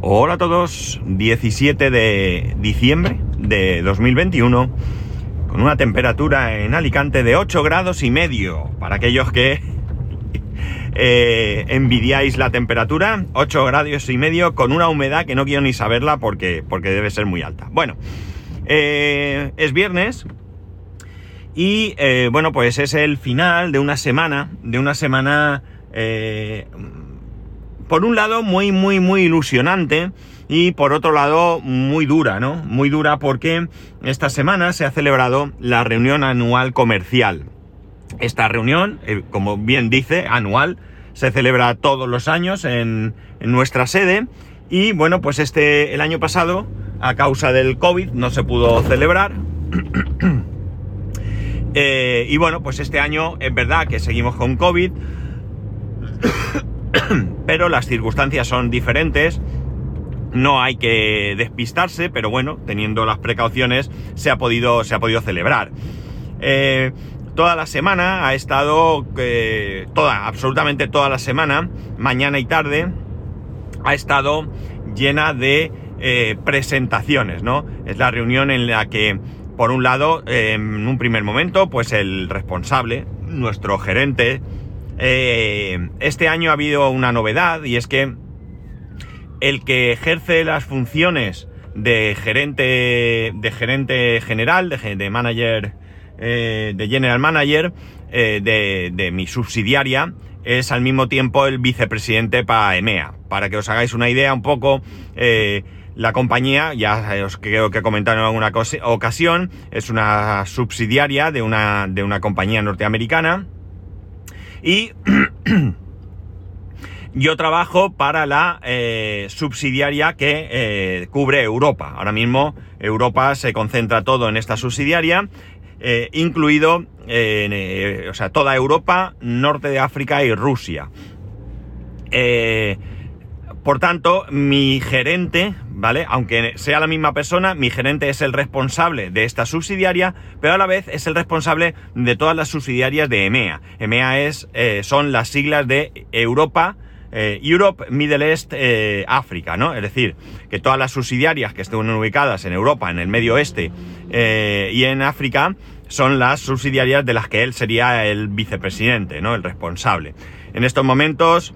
Hola a todos, 17 de diciembre de 2021, con una temperatura en Alicante de 8 grados y medio. Para aquellos que eh, envidiáis la temperatura, 8 grados y medio, con una humedad que no quiero ni saberla porque, porque debe ser muy alta. Bueno, eh, es viernes. Y eh, bueno, pues es el final de una semana, de una semana por un lado muy, muy, muy ilusionante y por otro lado muy dura, ¿no? Muy dura porque esta semana se ha celebrado la reunión anual comercial. Esta reunión, eh, como bien dice, anual, se celebra todos los años en, nuestra sede y bueno, pues este, el año pasado, a causa del COVID, no se pudo celebrar. Eh, y bueno, pues este año es verdad que seguimos con COVID pero las circunstancias son diferentes. No hay que despistarse, pero bueno, teniendo las precauciones, se ha podido, se ha podido celebrar. Eh, toda la semana ha estado, eh, toda, absolutamente toda la semana, mañana y tarde, ha estado llena de eh, presentaciones, ¿no? Es la reunión en la que, por un lado, en un primer momento, pues el responsable, nuestro gerente, eh, este año ha habido una novedad y es que el que ejerce las funciones de gerente, de gerente general, de, manager, eh, de general manager eh, de, mi subsidiaria, es al mismo tiempo el vicepresidente para EMEA. Para que os hagáis una idea un poco, la compañía, ya os creo que he comentado en alguna ocasión, es una subsidiaria de una, de una compañía norteamericana y yo trabajo para la eh, subsidiaria que eh, cubre Europa. Ahora mismo Europa se concentra todo en esta subsidiaria, eh, incluido, o sea, toda Europa, norte de África y Rusia. Por tanto, mi gerente, ¿vale? Aunque sea la misma persona, mi gerente es el responsable de esta subsidiaria, pero a la vez es el responsable de todas las subsidiarias de EMEA. EMEA es, eh, son las siglas de Europa, eh, Europe, Middle East, eh, África, ¿no? Es decir, que todas las subsidiarias que estén ubicadas en Europa, en el Medio Oeste y en África, son las subsidiarias de las que él sería el vicepresidente, ¿no? El responsable. En estos momentos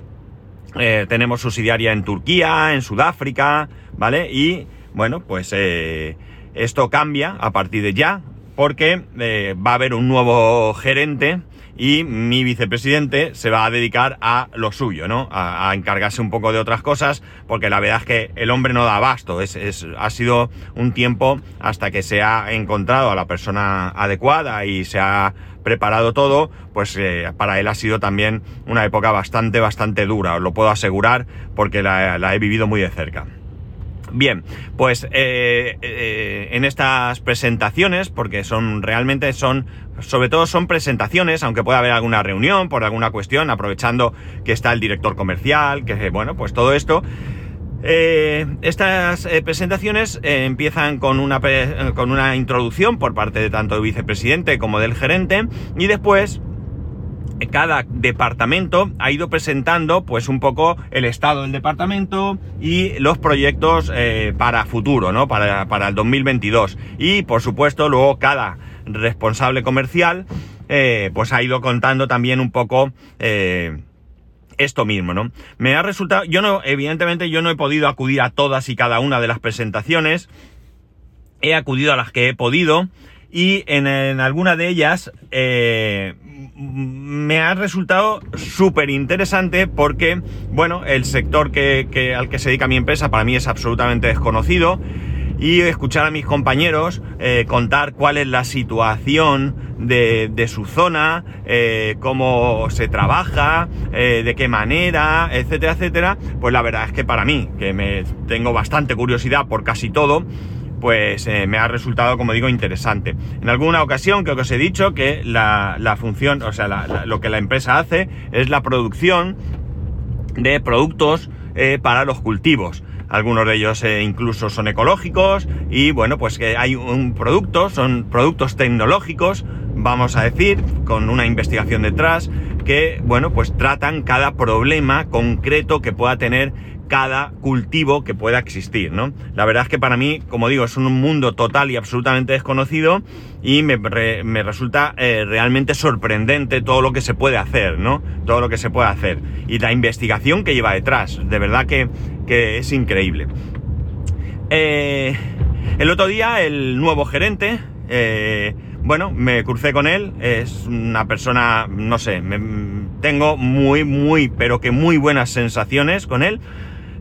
tenemos subsidiaria en Turquía, en Sudáfrica, ¿vale? Y bueno, pues eh, esto cambia a partir de ya, porque eh, va a haber un nuevo gerente y mi vicepresidente se va a dedicar a lo suyo, ¿no? A, encargarse un poco de otras cosas, porque la verdad es que el hombre no da abasto, es, ha sido un tiempo hasta que se ha encontrado a la persona adecuada y se ha preparado todo, pues eh, para él ha sido también una época bastante, bastante dura, os lo puedo asegurar, porque la he vivido muy de cerca. Bien, pues eh, eh, en estas presentaciones, porque son realmente son, sobre todo son presentaciones, aunque pueda haber alguna reunión por alguna cuestión, aprovechando que está el director comercial, que bueno, pues todo esto. Eh, estas presentaciones empiezan con una, con una introducción por parte de tanto del vicepresidente como del gerente y después cada departamento ha ido presentando pues un poco el estado del departamento y los proyectos eh, para futuro, ¿no? Para, para, el 2022. Y por supuesto luego cada responsable comercial eh, pues ha ido contando también un poco eh, esto mismo, ¿no? Me ha resultado, yo no, evidentemente yo no he podido acudir a todas y cada una de las presentaciones, he acudido a las que he podido y en, alguna de ellas me ha resultado súper interesante porque, bueno, el sector que, al que se dedica mi empresa para mí es absolutamente desconocido y escuchar a mis compañeros eh, contar cuál es la situación de, su zona, eh, cómo se trabaja, eh, de qué manera, etcétera, etcétera, pues la verdad es que para mí, que me tengo bastante curiosidad por casi todo, pues me ha resultado, como digo, interesante. En alguna ocasión creo que os he dicho que la, función, o sea, lo que la empresa hace es la producción de productos para los cultivos. Algunos de ellos eh, incluso son ecológicos y bueno, pues que hay un producto, son productos tecnológicos, vamos a decir, con una investigación detrás, que bueno, pues tratan cada problema concreto que pueda tener cada cultivo que pueda existir, ¿no? La verdad es que para mí, como digo, es un mundo total y absolutamente desconocido y me, resulta eh, realmente sorprendente todo lo que se puede hacer, ¿no? Todo lo que se puede hacer. Y la investigación que lleva detrás, de verdad que, es increíble. Eh, el otro día, el nuevo gerente, eh, bueno, me crucé con él, es una persona, no sé, tengo muy, muy, pero que muy buenas sensaciones con él.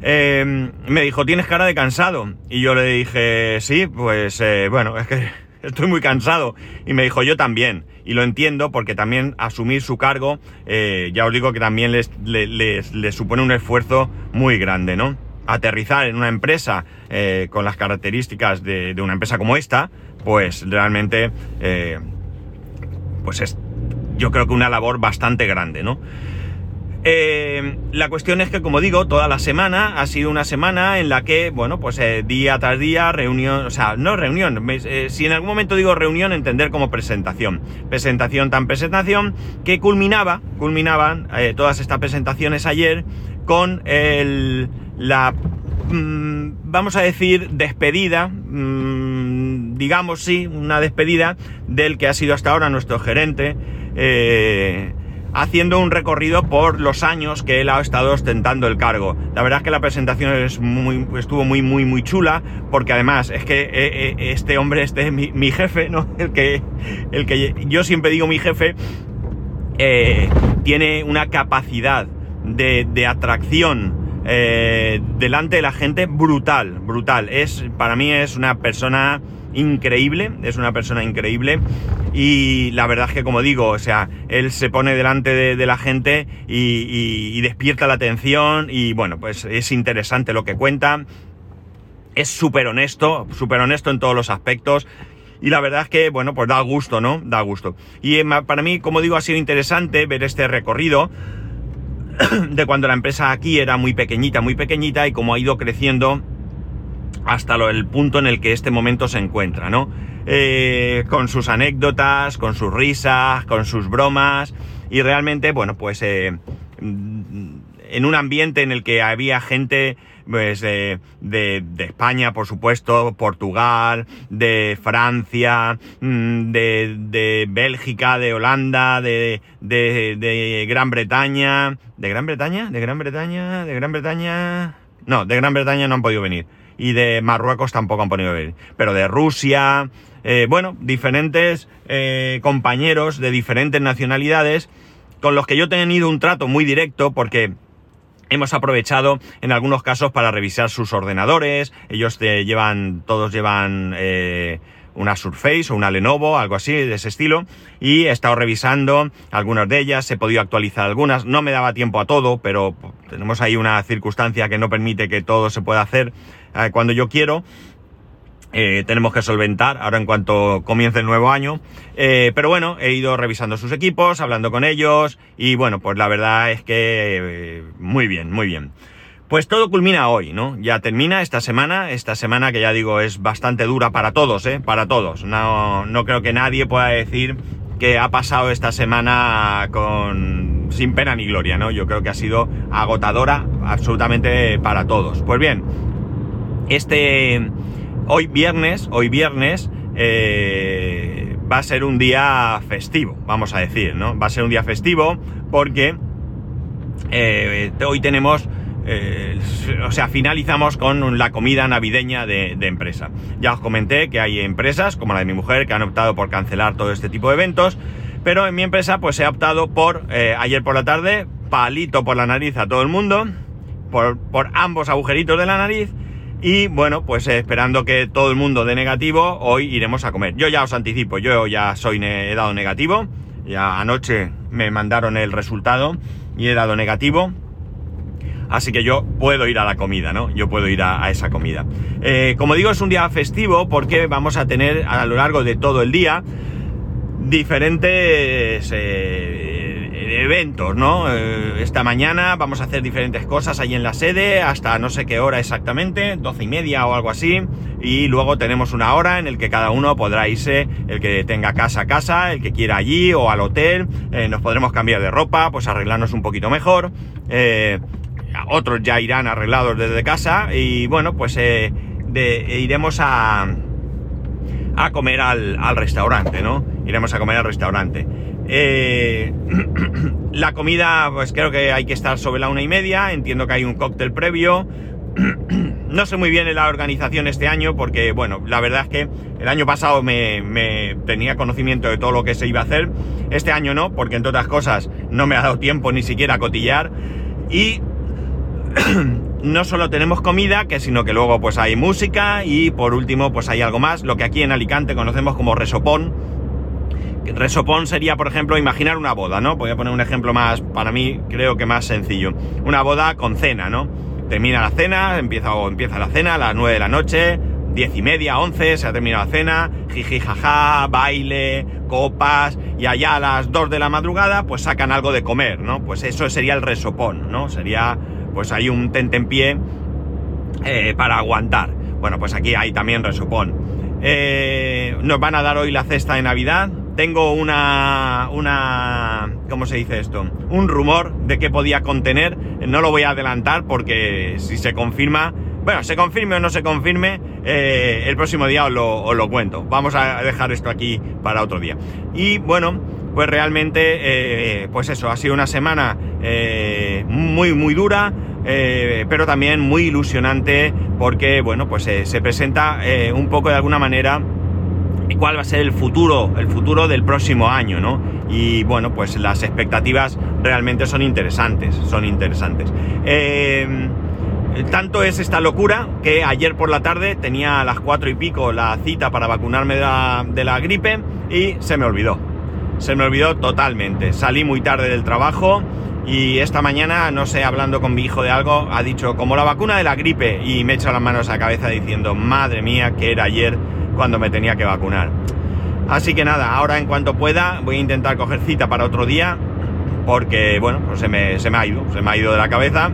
Eh, me dijo, tienes cara de cansado. Y yo le dije, sí, pues eh, bueno, es que estoy muy cansado. Y me dijo, yo también. Y lo entiendo porque también asumir su cargo, eh, ya os digo que también les, les, supone un esfuerzo muy grande, ¿no? Aterrizar en una empresa con las características de, de, una empresa como esta, pues realmente, pues es yo creo que una labor bastante grande, ¿no? Eh, la cuestión es que, como digo, toda la semana ha sido una semana en la que, bueno, pues eh, día tras día, reunión, o sea, no reunión, eh, si en algún momento digo reunión, entender como presentación. Presentación tan presentación que culminaba, culminaban todas estas presentaciones ayer con el, la, mm, vamos a decir, despedida, mm, digamos sí, una despedida del que ha sido hasta ahora nuestro gerente, haciendo un recorrido por los años que él ha estado ostentando el cargo. La verdad es que la presentación estuvo muy, muy, muy chula, porque además es que eh, eh, este hombre, este mi, jefe, ¿no? El que, el que yo siempre digo mi jefe, tiene una capacidad de atracción delante de la gente brutal, brutal. Es, para mí es una persona increíble, es una persona increíble y la verdad es que como digo, o sea, él se pone delante de, la gente y, despierta la atención y bueno, pues es interesante lo que cuenta, es súper honesto, súper honesto en todos los aspectos. Y la verdad es que, bueno, pues da gusto, ¿no? Da gusto. Y eh, para mí, como digo, ha sido interesante ver este recorrido de cuando la empresa aquí era muy pequeñita, muy pequeñita y cómo ha ido creciendo hasta el punto en el que este momento se encuentra, ¿no? Eh, con sus anécdotas, con sus risas, con sus bromas y realmente, bueno, pues eh, en un ambiente en el que había gente pues, de, España, por supuesto, Portugal, de Francia, mm, de, de Bélgica, de Holanda, de, de Gran Bretaña, de Gran Bretaña, de Gran Bretaña, de Gran Bretaña, no, de Gran Bretaña no han podido venir. Y de Marruecos tampoco han podido venir. Pero de Rusia, eh, bueno, diferentes eh, compañeros de diferentes nacionalidades con los que yo he tenido un trato muy directo porque hemos aprovechado en algunos casos para revisar sus ordenadores. Ellos te llevan, todos llevan eh, una Surface o una Lenovo, algo así de ese estilo, y he estado revisando algunas de ellas, he podido actualizar algunas, no me daba tiempo a todo, pero tenemos ahí una circunstancia que no permite que todo se pueda hacer eh, cuando yo quiero. Eh, tenemos que solventar ahora en cuanto comience el nuevo año. Eh, pero bueno, he ido revisando sus equipos, hablando con ellos y bueno, pues la verdad es que muy bien, muy bien. Pues todo culmina hoy, ¿no? Ya termina esta semana, esta semana que ya digo es bastante dura para todos, ¿eh? Para todos. No, no creo que nadie pueda decir que ha pasado esta semana con sin pena ni gloria, ¿no? Yo creo que ha sido agotadora absolutamente para todos. Pues bien, este hoy viernes, hoy viernes, eh, va a ser un día festivo, vamos a decir, ¿no? Va a ser un día festivo porque eh, hoy tenemos, eh, o sea, finalizamos con la comida navideña de, empresa. Ya os comenté que hay empresas, como la de mi mujer, que han optado por cancelar todo este tipo de eventos, pero en mi empresa pues he optado por, ayer por la tarde, palito por la nariz a todo el mundo, por, por ambos agujeritos de la nariz, y bueno, pues esperando que todo el mundo dé negativo, hoy iremos a comer. Yo ya os anticipo, yo ya soy he dado negativo. Ya anoche me mandaron el resultado y he dado negativo. Así que yo puedo ir a la comida, ¿no? Yo puedo ir a, esa comida. Eh, como digo, es un día festivo porque vamos a tener a lo largo de todo el día diferentes eh, eventos, ¿no? Eh, esta mañana vamos a hacer diferentes cosas ahí en la sede, hasta no sé qué hora exactamente, doce y media o algo así, y luego tenemos una hora en el que cada uno podrá irse, el que tenga casa a casa, el que quiera allí o al hotel, eh, nos podremos cambiar de ropa, pues arreglarnos un poquito mejor. Eh, otros ya irán arreglados desde casa y bueno, pues iremos a, a comer al, al, restaurante, ¿no? Iremos a comer al restaurante. Eh, la comida, pues creo que hay que estar sobre la una y media, entiendo que hay un cóctel previo. no sé muy bien la organización este año porque, bueno, la verdad es que el año pasado me, tenía conocimiento de todo lo que se iba a hacer. Este año no, porque entre otras cosas no me ha dado tiempo ni siquiera a cotillar. Y no solo tenemos comida, que sino que luego pues hay música y por último pues hay algo más, lo que aquí en Alicante conocemos como resopón. Resopón sería, por ejemplo, imaginar una boda, ¿no? Voy a poner un ejemplo más, para mí creo que más sencillo. Una boda con cena, ¿no? Termina la cena, empieza, o empieza la cena a las 9 de la noche, diez y media, 11, se ha terminado la cena, jiji jaja, baile, copas, y allá a las 2 de la madrugada pues sacan algo de comer, ¿no? Pues eso sería el resopón, ¿no? Sería pues hay un tentempié eh, para aguantar. Bueno, pues aquí hay también resopón. Eh, nos van a dar hoy la cesta de Navidad. Tengo una, una, ¿cómo se dice esto? Un rumor de que podía contener. No lo voy a adelantar porque si se confirma, bueno, se confirme o no se confirme, eh, el próximo día os lo, cuento. Vamos a dejar esto aquí para otro día. Y bueno, pues realmente, eh, pues eso, ha sido una semana eh, muy, muy dura, pero también muy ilusionante porque, bueno, pues se presenta un poco de alguna manera cuál va a ser el futuro, el futuro del próximo año, ¿no? Y bueno, pues las expectativas realmente son interesantes, son interesantes. tanto es esta locura que ayer por la tarde tenía a las cuatro y pico la cita para vacunarme de la gripe y se me olvidó se me olvidó totalmente. Salí muy tarde del trabajo y esta mañana, no sé, hablando con mi hijo de algo, ha dicho como la vacuna de la gripe y me he echado las manos a la cabeza diciendo, madre mía, que era ayer cuando me tenía que vacunar. Así que nada, ahora en cuanto pueda voy a intentar coger cita para otro día porque, bueno, pues se me, se me ha ido, se me ha ido de la cabeza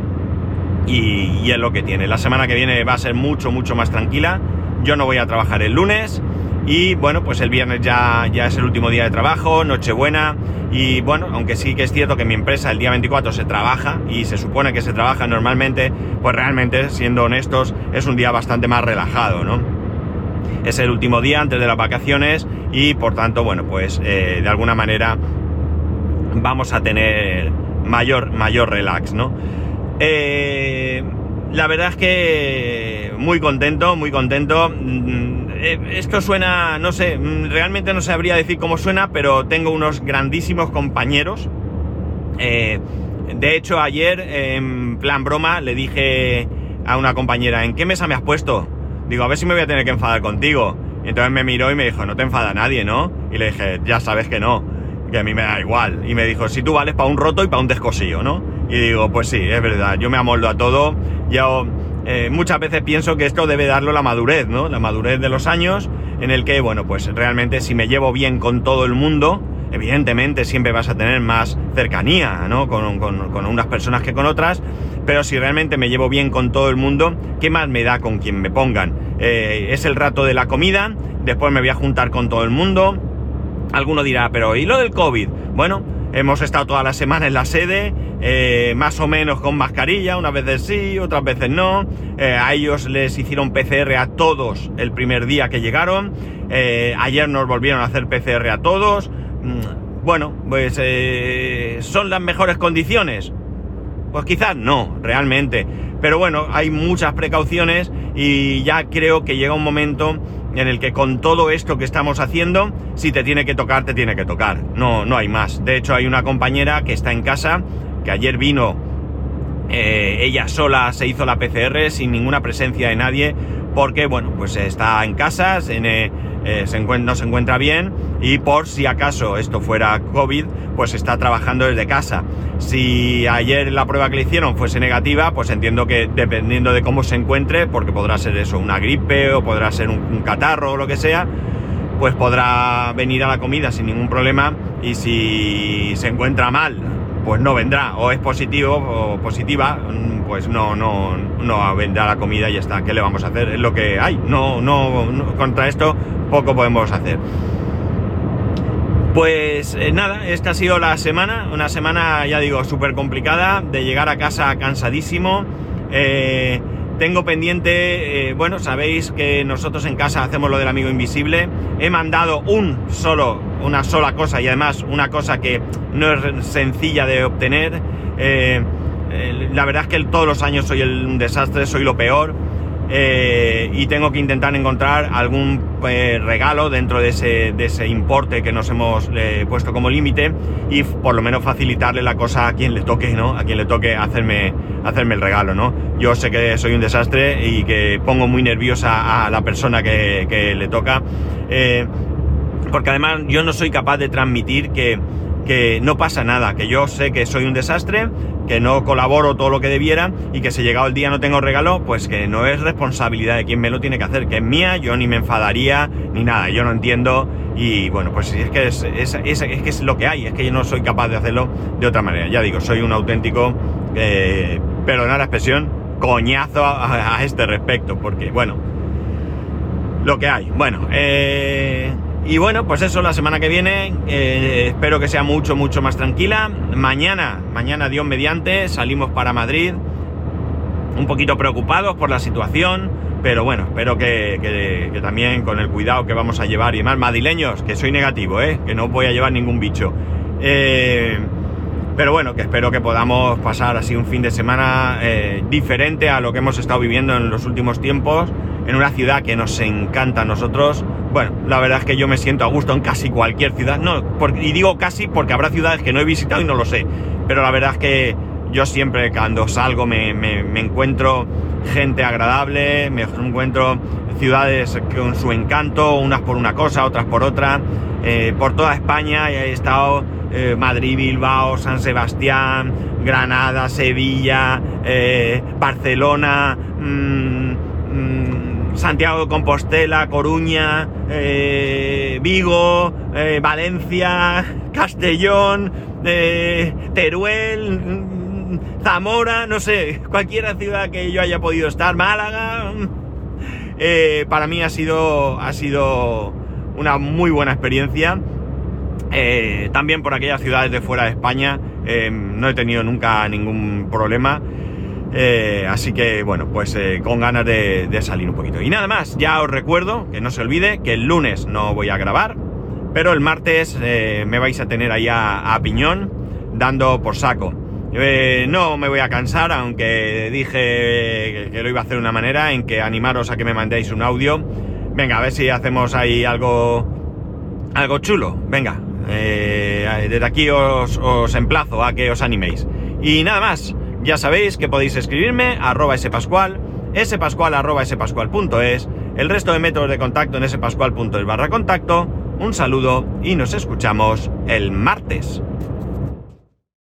y, y es lo que tiene. La semana que viene va a ser mucho, mucho más tranquila. Yo no voy a trabajar el lunes y bueno, pues el viernes ya, ya es el último día de trabajo, Nochebuena. Y bueno, aunque sí que es cierto que mi empresa el día 24 se trabaja y se supone que se trabaja normalmente, pues realmente, siendo honestos, es un día bastante más relajado, ¿no? Es el último día antes de las vacaciones y por tanto, bueno, pues eh, de alguna manera vamos a tener mayor, mayor relax, ¿no? Eh, la verdad es que muy contento, muy contento. Mm, eh, esto suena, no sé, mm, realmente no sabría decir cómo suena, pero tengo unos grandísimos compañeros. De hecho, ayer, en plan broma, le dije a una compañera, ¿en qué mesa me has puesto? Digo, a ver si me voy a tener que enfadar contigo. Y entonces me miró y me dijo, no te enfada nadie, ¿no? Y le dije, ya sabes que no, que a mí me da igual. Y me dijo, si tú vales para un roto y para un descosillo, ¿no? Y digo, pues sí, es verdad, yo me amoldo a todo. Yo eh, muchas veces pienso que esto debe darlo la madurez, ¿no? La madurez de los años, en el que, bueno, pues realmente si me llevo bien con todo el mundo, evidentemente siempre vas a tener más cercanía, ¿no? Con, con, unas personas que con otras, pero si realmente me llevo bien con todo el mundo, ¿qué más me da con quien me pongan? Eh, es el rato de la comida, después me voy a juntar con todo el mundo. Alguno dirá, pero ¿y lo del COVID? Bueno, hemos estado toda la semana en la sede, eh, más o menos con mascarilla, unas veces sí, otras veces no. Eh, a ellos les hicieron PCR a todos el primer día que llegaron. Ayer nos volvieron a hacer PCR a todos. Mm, bueno, pues ¿son las mejores condiciones? Pues quizás no, realmente. Pero bueno, hay muchas precauciones y ya creo que llega un momento en el que con todo esto que estamos haciendo, si te tiene que tocar, te tiene que tocar. No, no hay más. De hecho, hay una compañera que está en casa, que ayer vino, eh, ella sola se hizo la PCR sin ninguna presencia de nadie, porque, bueno, pues está en casa, eh, no se encuentra bien y por si acaso esto fuera COVID, pues está trabajando desde casa. Si ayer la prueba que le hicieron fuese negativa, pues entiendo que dependiendo de cómo se encuentre, porque podrá ser eso, una gripe o podrá ser un, catarro o lo que sea, pues podrá venir a la comida sin ningún problema y si se encuentra mal, pues no vendrá, o es positivo o positiva, pues no, no, no vendrá la comida y ya está. ¿Qué le vamos a hacer? Es lo que hay. No, no, contra esto poco podemos hacer. Pues eh, nada, esta ha sido la semana, una semana ya digo súper complicada, de llegar a casa cansadísimo. Eh, tengo pendiente, eh, bueno, sabéis que nosotros en casa hacemos lo del amigo invisible. He mandado un solo, una sola cosa y además una cosa que no es sencilla de obtener. la verdad es que todos los años soy el, desastre, soy lo peor. Eh, y tengo que intentar encontrar algún eh, regalo dentro de ese, importe que nos hemos eh, puesto como límite y por lo menos facilitarle la cosa a quien le toque, ¿no? A quien le toque hacerme, hacerme el regalo, ¿no? Yo sé que soy un desastre y que pongo muy nerviosa a la persona que, que le toca, porque además yo no soy capaz de transmitir que que no pasa nada, que yo sé que soy un desastre, que no colaboro todo lo que debiera y que si llegado el día no tengo regalo, pues que no es responsabilidad de quien me lo tiene que hacer, que es mía, yo ni me enfadaría ni nada, yo no entiendo y bueno, pues es que es, es, es, que es lo que hay, es que yo no soy capaz de hacerlo de otra manera. Ya digo, soy un auténtico, eh, perdonad la expresión, coñazo a, a este respecto, porque bueno, lo que hay. Bueno, eh y bueno, pues eso, la semana que viene eh, espero que sea mucho, mucho más tranquila. Mañana, mañana Dios mediante, salimos para Madrid. Un poquito preocupados por la situación, pero bueno, espero que, también con el cuidado que vamos a llevar y más madrileños, que soy negativo, ¿eh? que no voy a llevar ningún bicho. Eh, pero bueno, que espero que podamos pasar así un fin de semana eh, diferente a lo que hemos estado viviendo en los últimos tiempos, en una ciudad que nos encanta a nosotros bueno, la verdad es que yo me siento a gusto en casi cualquier ciudad. No, y digo casi porque habrá ciudades que no he visitado y no lo sé. Pero la verdad es que yo siempre cuando salgo me, encuentro gente agradable, me encuentro ciudades con su encanto, unas por una cosa, otras por otra. Eh, por toda España he estado eh, Madrid, Bilbao, San Sebastián, Granada, Sevilla, eh, Barcelona. Mmm, Santiago de Compostela, Coruña, eh, Vigo, Valencia, Castellón, Teruel, mm, Zamora, no sé, cualquier ciudad que yo haya podido estar, Málaga, para mí ha sido, ha sido una muy buena experiencia. También por aquellas ciudades de fuera de España no he tenido nunca ningún problema. Eh, así que bueno, pues eh, con ganas de, salir un poquito. Y nada más, ya os recuerdo que no se olvide que el lunes no voy a grabar, pero el martes eh, me vais a tener ahí a, piñón dando por saco. no me voy a cansar, aunque dije que lo iba a hacer de una manera en que animaros a que me mandéis un audio. Venga, a ver si hacemos ahí algo, algo chulo. Venga, desde aquí os, emplazo a que os animéis. Y nada más. Ya sabéis que podéis escribirme arroba spascual, spascual arroba spascual.es, el resto de métodos de contacto en spascual.es barra contacto. Un saludo y nos escuchamos el martes.